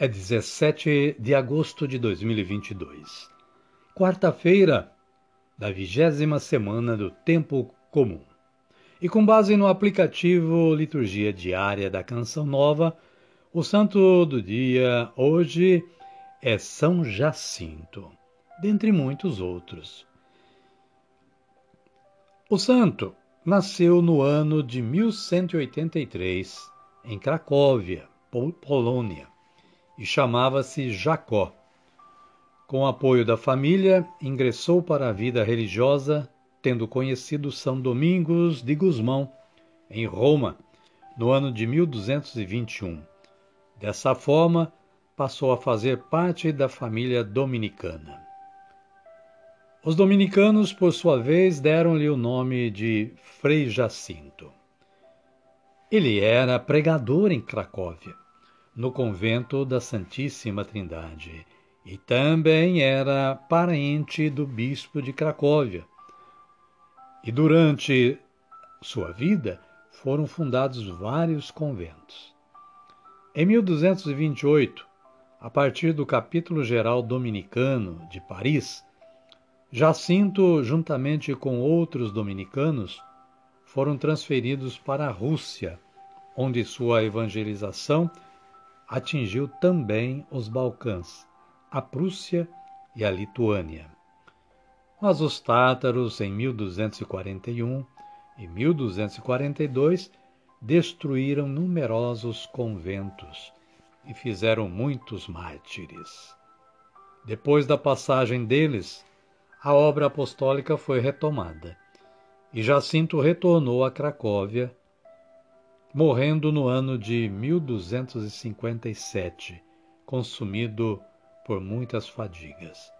é 17 de agosto de 2022, quarta-feira da vigésima semana do Tempo Comum. E com base no aplicativo Liturgia Diária da Canção Nova, o santo do dia hoje é São Jacinto, dentre muitos outros. O santo nasceu no ano de 1183 em Cracóvia, Polônia e chamava-se Jacó. Com apoio da família, ingressou para a vida religiosa, tendo conhecido São Domingos de Gusmão, em Roma, no ano de 1221. Dessa forma, passou a fazer parte da família dominicana. Os dominicanos, por sua vez, deram-lhe o nome de Frei Jacinto. Ele era pregador em Cracóvia no convento da Santíssima Trindade e também era parente do bispo de Cracóvia. E durante sua vida foram fundados vários conventos. Em 1228, a partir do capítulo geral dominicano de Paris, Jacinto, juntamente com outros dominicanos, foram transferidos para a Rússia, onde sua evangelização atingiu também os Balcãs, a Prússia e a Lituânia. Mas os tátaros, em 1241 e 1242, destruíram numerosos conventos e fizeram muitos mártires. Depois da passagem deles, a obra apostólica foi retomada e Jacinto retornou a Cracóvia morrendo no ano de 1257, consumido por muitas fadigas.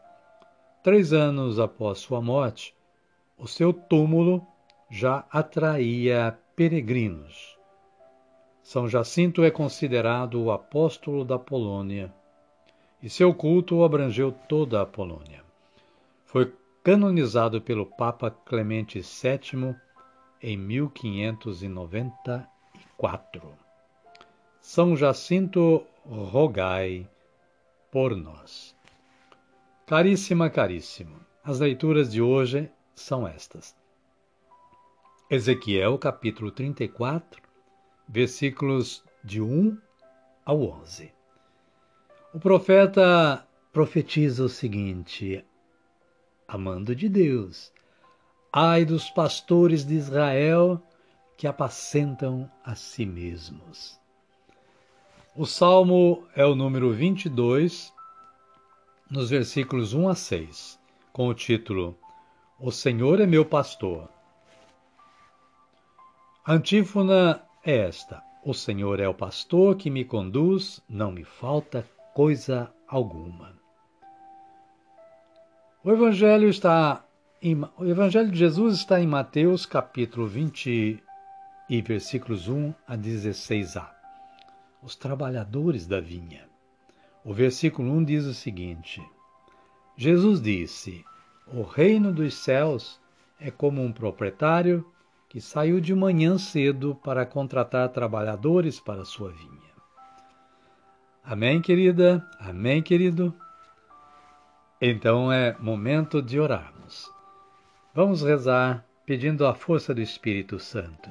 Três anos após sua morte, o seu túmulo já atraía peregrinos. São Jacinto é considerado o apóstolo da Polônia e seu culto abrangeu toda a Polônia. Foi canonizado pelo Papa Clemente VII em 1590 4. São Jacinto, rogai por nós. Caríssima, caríssimo, as leituras de hoje são estas. Ezequiel, capítulo 34, versículos de 1 ao 11. O profeta profetiza o seguinte: Amando de Deus, ai dos pastores de Israel que apacentam a si mesmos. O salmo é o número 22, nos versículos 1 a 6, com o título O Senhor é meu pastor. A antífona é esta: O Senhor é o pastor que me conduz, não me falta coisa alguma. O Evangelho está em, o Evangelho de Jesus está em Mateus capítulo 20, e versículos 1 a 16a. Os trabalhadores da vinha. O versículo 1 diz o seguinte: Jesus disse: O reino dos céus é como um proprietário que saiu de manhã cedo para contratar trabalhadores para sua vinha. Amém, querida? Amém, querido? Então é momento de orarmos. Vamos rezar pedindo a força do Espírito Santo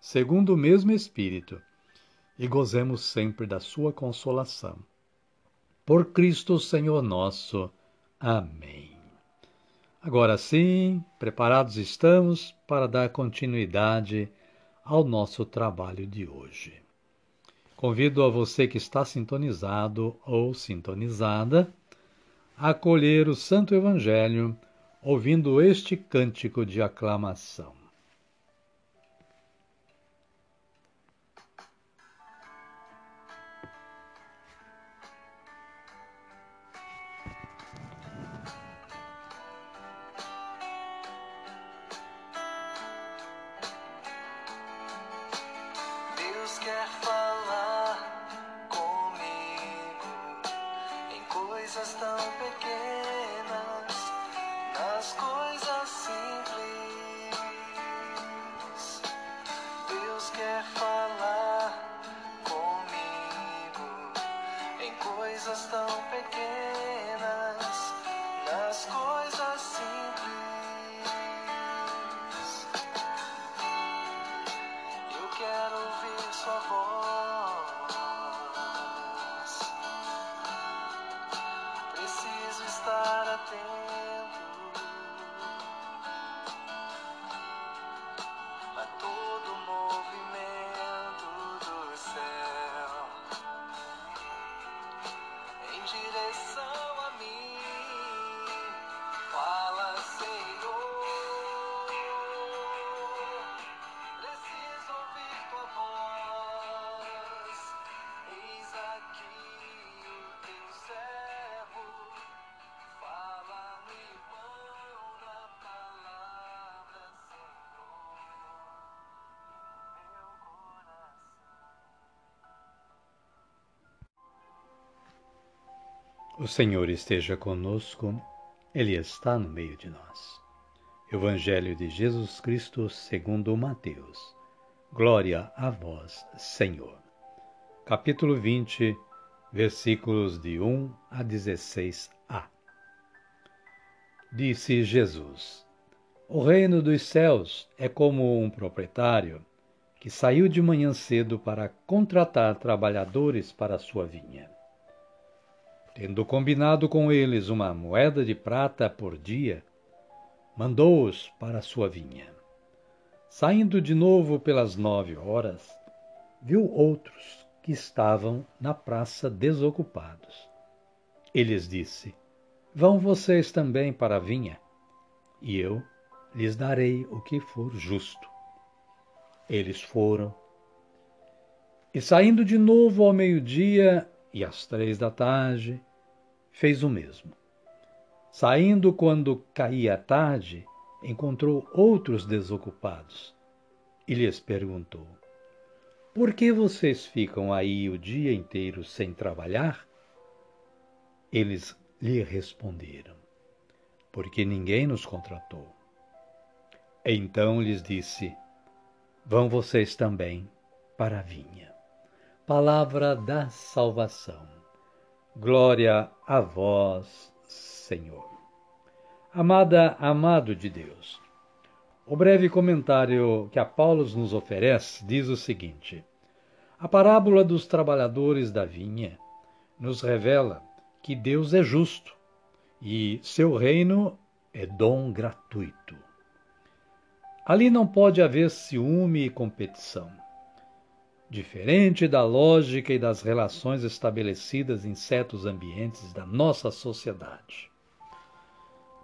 segundo o mesmo Espírito, e gozemos sempre da sua consolação. Por Cristo Senhor nosso. Amém. Agora sim, preparados estamos para dar continuidade ao nosso trabalho de hoje. Convido a você que está sintonizado ou sintonizada a acolher o Santo Evangelho ouvindo este cântico de aclamação. coisas tão pequenas. O Senhor esteja conosco, Ele está no meio de nós. Evangelho de Jesus Cristo segundo Mateus. Glória a vós, Senhor. Capítulo 20, versículos de 1 a 16a. Disse Jesus: O reino dos céus é como um proprietário que saiu de manhã cedo para contratar trabalhadores para sua vinha. Tendo combinado com eles uma moeda de prata por dia, mandou-os para sua vinha. Saindo de novo pelas nove horas, viu outros que estavam na praça desocupados. E lhes disse: Vão vocês também para a vinha, e eu lhes darei o que for justo. Eles foram. E saindo de novo ao meio-dia e às três da tarde, fez o mesmo. Saindo quando caía a tarde, encontrou outros desocupados e lhes perguntou: Por que vocês ficam aí o dia inteiro sem trabalhar? Eles lhe responderam: Porque ninguém nos contratou. Então lhes disse: Vão vocês também para a vinha. Palavra da salvação. Glória a vós, Senhor. Amada, amado de Deus. O breve comentário que a Paulo nos oferece diz o seguinte: A parábola dos trabalhadores da vinha nos revela que Deus é justo e seu reino é dom gratuito. Ali não pode haver ciúme e competição diferente da lógica e das relações estabelecidas em certos ambientes da nossa sociedade.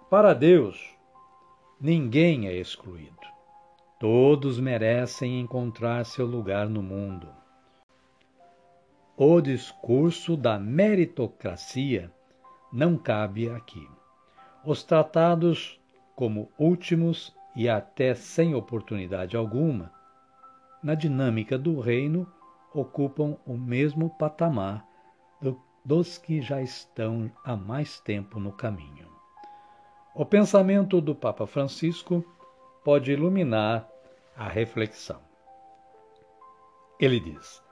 Para Deus, ninguém é excluído. Todos merecem encontrar seu lugar no mundo. O discurso da meritocracia não cabe aqui. Os tratados como últimos e até sem oportunidade alguma na dinâmica do reino ocupam o mesmo patamar do dos que já estão há mais tempo no caminho. O pensamento do Papa Francisco pode iluminar a reflexão. Ele diz: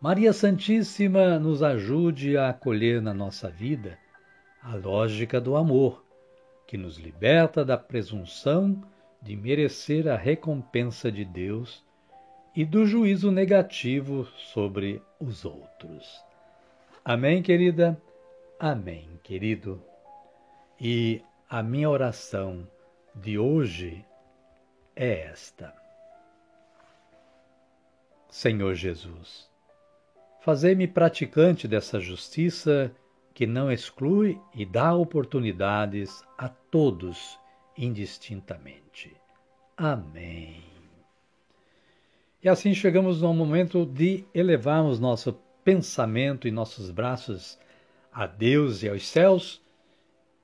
Maria Santíssima nos ajude a acolher na nossa vida a lógica do amor, que nos liberta da presunção de merecer a recompensa de Deus e do juízo negativo sobre os outros. Amém, querida? Amém, querido. E a minha oração de hoje é esta. Senhor Jesus, fazei-me praticante dessa justiça que não exclui e dá oportunidades a todos indistintamente. Amém. E assim chegamos ao momento de elevarmos nosso pensamento e nossos braços a Deus e aos céus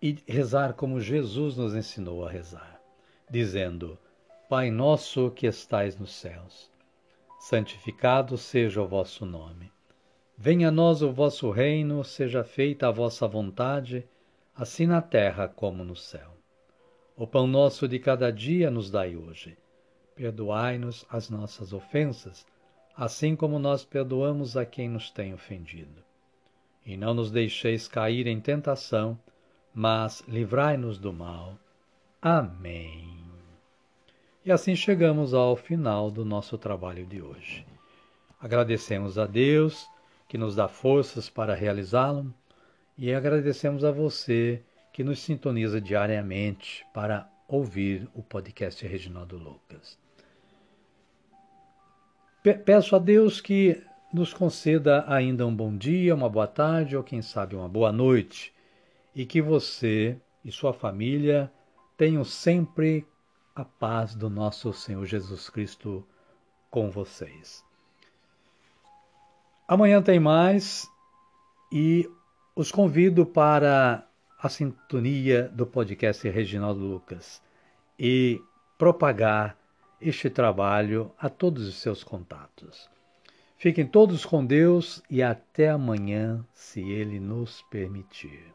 e rezar como Jesus nos ensinou a rezar, dizendo: Pai nosso que estais nos céus, santificado seja o vosso nome. Venha a nós o vosso reino, seja feita a vossa vontade, assim na terra como no céu. O pão nosso de cada dia nos dai hoje. Perdoai-nos as nossas ofensas, assim como nós perdoamos a quem nos tem ofendido. E não nos deixeis cair em tentação, mas livrai-nos do mal. Amém. E assim chegamos ao final do nosso trabalho de hoje. Agradecemos a Deus que nos dá forças para realizá-lo e agradecemos a você que nos sintoniza diariamente para ouvir o podcast Reginaldo Lucas. Peço a Deus que nos conceda ainda um bom dia, uma boa tarde ou quem sabe uma boa noite e que você e sua família tenham sempre a paz do nosso Senhor Jesus Cristo com vocês. Amanhã tem mais e os convido para a sintonia do podcast Reginaldo Lucas e propagar este trabalho a todos os seus contatos. Fiquem todos com Deus e até amanhã, se Ele nos permitir.